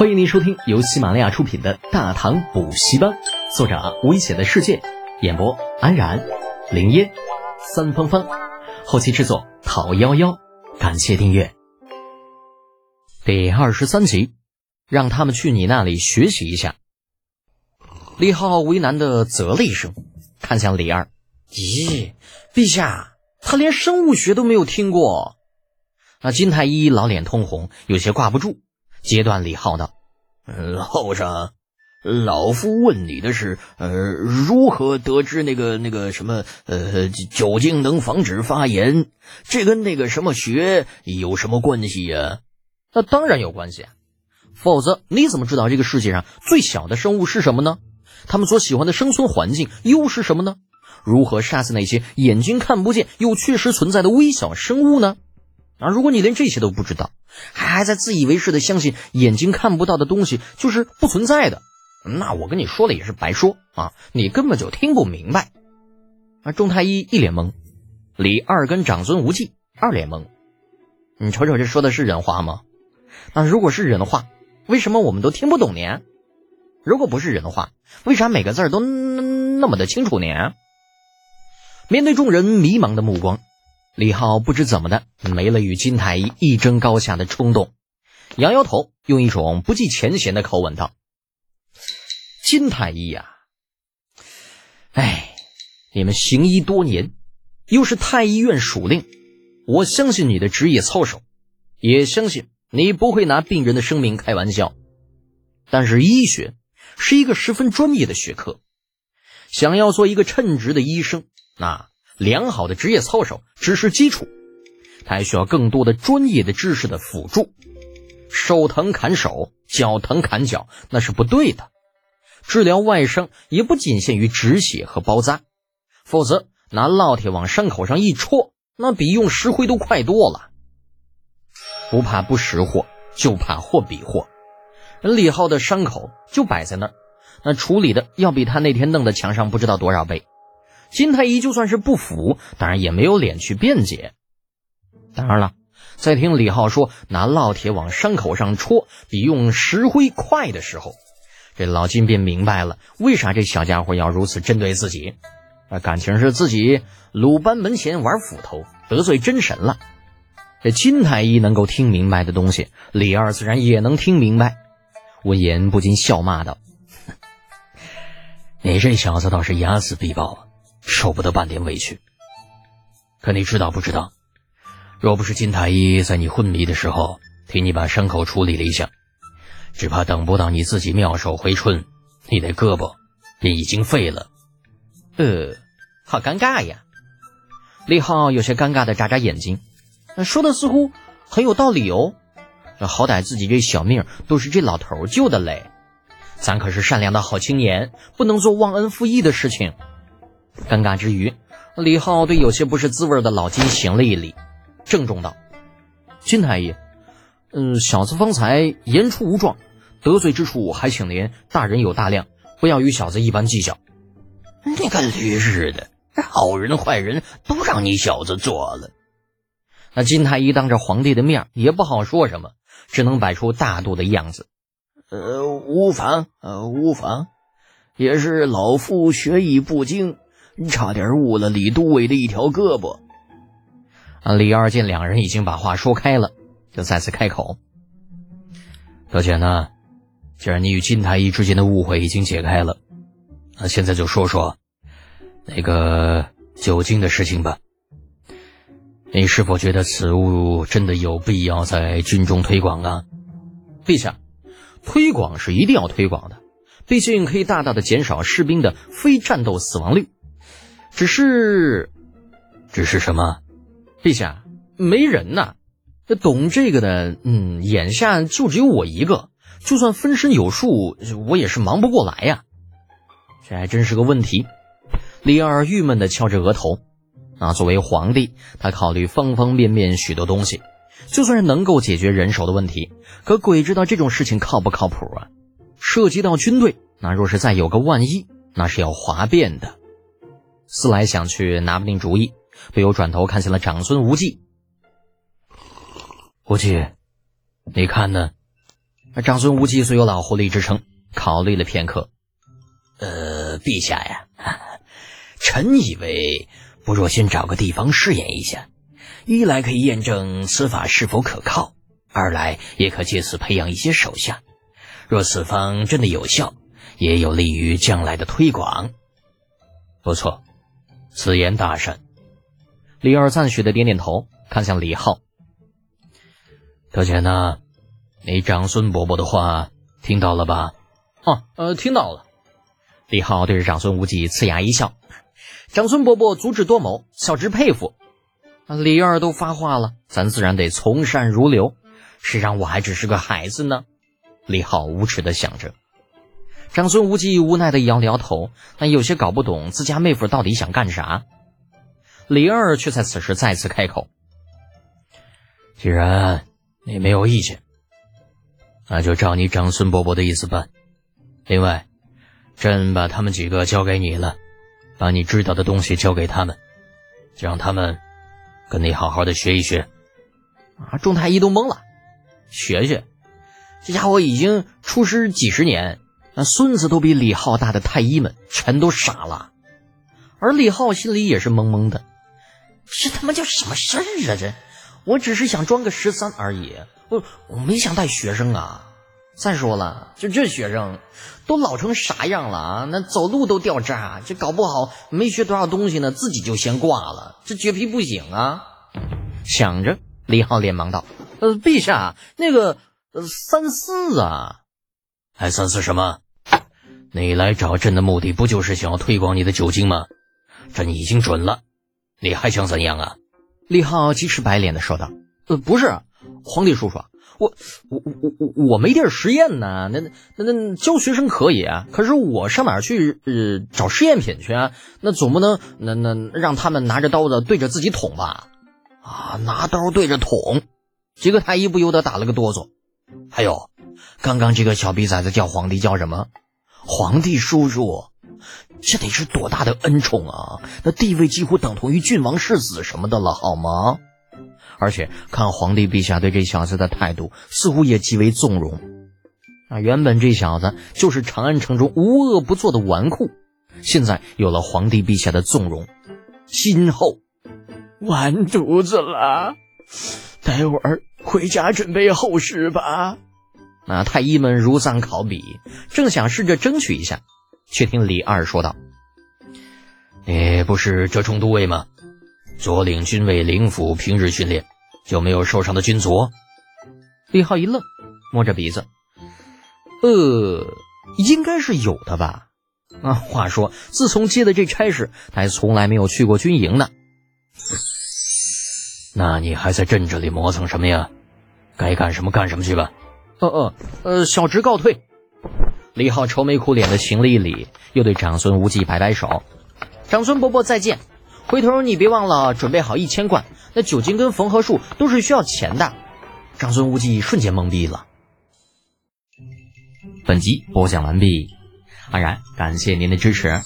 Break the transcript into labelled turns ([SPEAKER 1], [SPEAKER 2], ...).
[SPEAKER 1] 欢迎您收听由喜马拉雅出品的《大唐补习班》，作者危险的世界，演播安然、林烟、三芳芳，后期制作陶幺幺。感谢订阅。第二十三集，让他们去你那里学习一下。李浩为难的啧了一声，看向李二：“
[SPEAKER 2] 咦，陛下，他连生物学都没有听过。”
[SPEAKER 1] 那金太医老脸通红，有些挂不住。截断李浩道：“
[SPEAKER 3] 后生，老夫问你的是，呃，如何得知那个那个什么，呃，酒精能防止发炎？这跟那个什么学有什么关系呀？
[SPEAKER 1] 那当然有关系啊，否则你怎么知道这个世界上最小的生物是什么呢？他们所喜欢的生存环境又是什么呢？如何杀死那些眼睛看不见又确实存在的微小生物呢？”啊！如果你连这些都不知道，还还在自以为是的相信眼睛看不到的东西就是不存在的，那我跟你说了也是白说啊！你根本就听不明白。啊！钟太医一脸懵，李二跟长孙无忌二脸懵。你瞅瞅，这说的是人话吗？那如果是人话，为什么我们都听不懂呢？如果不是人话，为啥每个字都那么的清楚呢？面对众人迷茫的目光。李浩不知怎么的没了与金太医一争高下的冲动，摇摇头，用一种不计前嫌的口吻道：“金太医呀，哎，你们行医多年，又是太医院属令，我相信你的职业操守，也相信你不会拿病人的生命开玩笑。但是医学是一个十分专业的学科，想要做一个称职的医生，那……”良好的职业操守只是基础，他还需要更多的专业的知识的辅助。手疼砍手，脚疼砍脚，那是不对的。治疗外伤也不仅限于止血和包扎，否则拿烙铁往伤口上一戳，那比用石灰都快多了。不怕不识货，就怕货比货。李浩的伤口就摆在那儿，那处理的要比他那天弄的墙上不知道多少倍。金太医就算是不服，当然也没有脸去辩解。当然了，在听李浩说拿烙铁往伤口上戳比用石灰快的时候，这老金便明白了为啥这小家伙要如此针对自己。啊，感情是自己鲁班门前玩斧头，得罪真神了。这金太医能够听明白的东西，李二自然也能听明白。闻言不禁笑骂道：“
[SPEAKER 3] 你这小子倒是睚眦必报啊！”受不得半点委屈，可你知道不知道？若不是金太医在你昏迷的时候替你把伤口处理了一下，只怕等不到你自己妙手回春，你的胳膊也已经废了。
[SPEAKER 1] 呃，好尴尬呀！李浩有些尴尬的眨眨眼睛，说的似乎很有道理哦。好歹自己这小命都是这老头救的嘞，咱可是善良的好青年，不能做忘恩负义的事情。尴尬之余，李浩对有些不是滋味的老金行了一礼，郑重道：“金太医，嗯，小子方才言出无状，得罪之处还请您大人有大量，不要与小子一般计较。”
[SPEAKER 3] 你个驴日的，好人坏人都让你小子做了。
[SPEAKER 1] 那金太医当着皇帝的面也不好说什么，只能摆出大度的样子：“
[SPEAKER 3] 呃，无妨，呃，无妨，也是老夫学艺不精。”差点误了李都尉的一条胳膊。
[SPEAKER 1] 李二见两人已经把话说开了，就再次开口：“
[SPEAKER 3] 小姐呢？既然你与金太医之间的误会已经解开了，那现在就说说那个酒精的事情吧。你是否觉得此物真的有必要在军中推广啊？
[SPEAKER 1] 陛下，推广是一定要推广的，毕竟可以大大的减少士兵的非战斗死亡率。”只是，
[SPEAKER 3] 只是什么？
[SPEAKER 1] 陛下，没人呐。这懂这个的，嗯，眼下就只有我一个。就算分身有术，我也是忙不过来呀。这还真是个问题。李二郁闷的敲着额头。啊，作为皇帝，他考虑方方面面许多东西，就算是能够解决人手的问题，可鬼知道这种事情靠不靠谱啊？涉及到军队，那若是再有个万一，那是要哗变的。思来想去，拿不定主意，不由转头看向了长孙无忌。
[SPEAKER 3] 无忌，你看呢？
[SPEAKER 1] 长孙无忌虽有老狐狸之称，考虑了片刻，
[SPEAKER 3] 呃，陛下呀，臣以为不若先找个地方试验一下，一来可以验证此法是否可靠，二来也可借此培养一些手下。若此方真的有效，也有利于将来的推广。
[SPEAKER 1] 不错，此言大善。李二赞许的点点头，看向李浩。
[SPEAKER 3] 德全呢？你长孙伯伯的话听到了吧？
[SPEAKER 1] 哦，呃，听到了。李浩对着长孙无忌呲牙一笑：“长孙伯伯足智多谋，小侄佩服。”李二都发话了，咱自然得从善如流。谁让我还只是个孩子呢？李浩无耻的想着。长孙无忌无奈的摇了摇头，但有些搞不懂自家妹夫到底想干啥。李二却在此时再次开口：“
[SPEAKER 3] 既然你没有意见。”那就照你长孙伯伯的意思办。另外，朕把他们几个交给你了，把你知道的东西交给他们，就让他们跟你好好的学一学。
[SPEAKER 1] 啊！众太医都懵了，学学？这家伙已经出师几十年，那孙子都比李浩大的太医们全都傻了。而李浩心里也是懵懵的，这他妈叫什么事儿啊？这，我只是想装个十三而已。我我没想带学生啊！再说了，就这学生，都老成啥样了啊？那走路都掉渣，这搞不好没学多少东西呢，自己就先挂了，这绝皮不行啊！想着，李浩连忙道：“呃，陛下，那个呃三思啊，
[SPEAKER 3] 还三思什么？你来找朕的目的不就是想要推广你的酒精吗？朕已经准了，你还想怎样啊？”
[SPEAKER 1] 李浩急赤白脸的说道：“呃，不是。”皇帝叔叔，我我我我我没地儿实验呢，那那那教学生可以啊，可是我上哪儿去呃找试验品去啊？那总不能那那让他们拿着刀子对着自己捅吧？啊，拿刀对着捅，几个太医不由得打了个哆嗦。还有，刚刚这个小逼崽子叫皇帝叫什么？皇帝叔叔，这得是多大的恩宠啊！那地位几乎等同于郡王世子什么的了，好吗？而且看皇帝陛下对这小子的态度，似乎也极为纵容。啊，原本这小子就是长安城中无恶不作的纨绔，现在有了皇帝陛下的纵容，今后
[SPEAKER 2] 完犊子了。待会儿回家准备后事吧。
[SPEAKER 1] 那太医们如丧考妣，正想试着争取一下，却听李二说道：“
[SPEAKER 3] 你不是折冲都尉吗？左领军卫灵府平日训练。”就没有受伤的军卒？
[SPEAKER 1] 李浩一愣，摸着鼻子，呃，应该是有的吧。啊，话说自从接的这差事，他还从来没有去过军营呢。
[SPEAKER 3] 那你还在朕这里磨蹭什么呀？该干什么干什么去吧。
[SPEAKER 1] 呃呃呃，小侄告退。李浩愁眉苦脸的行了一礼，又对长孙无忌摆摆手：“长孙伯伯再见。回头你别忘了准备好一千贯。”那酒精跟缝合术都是需要钱的，长孙无忌瞬间懵逼了。本集播讲完毕，安然感谢您的支持。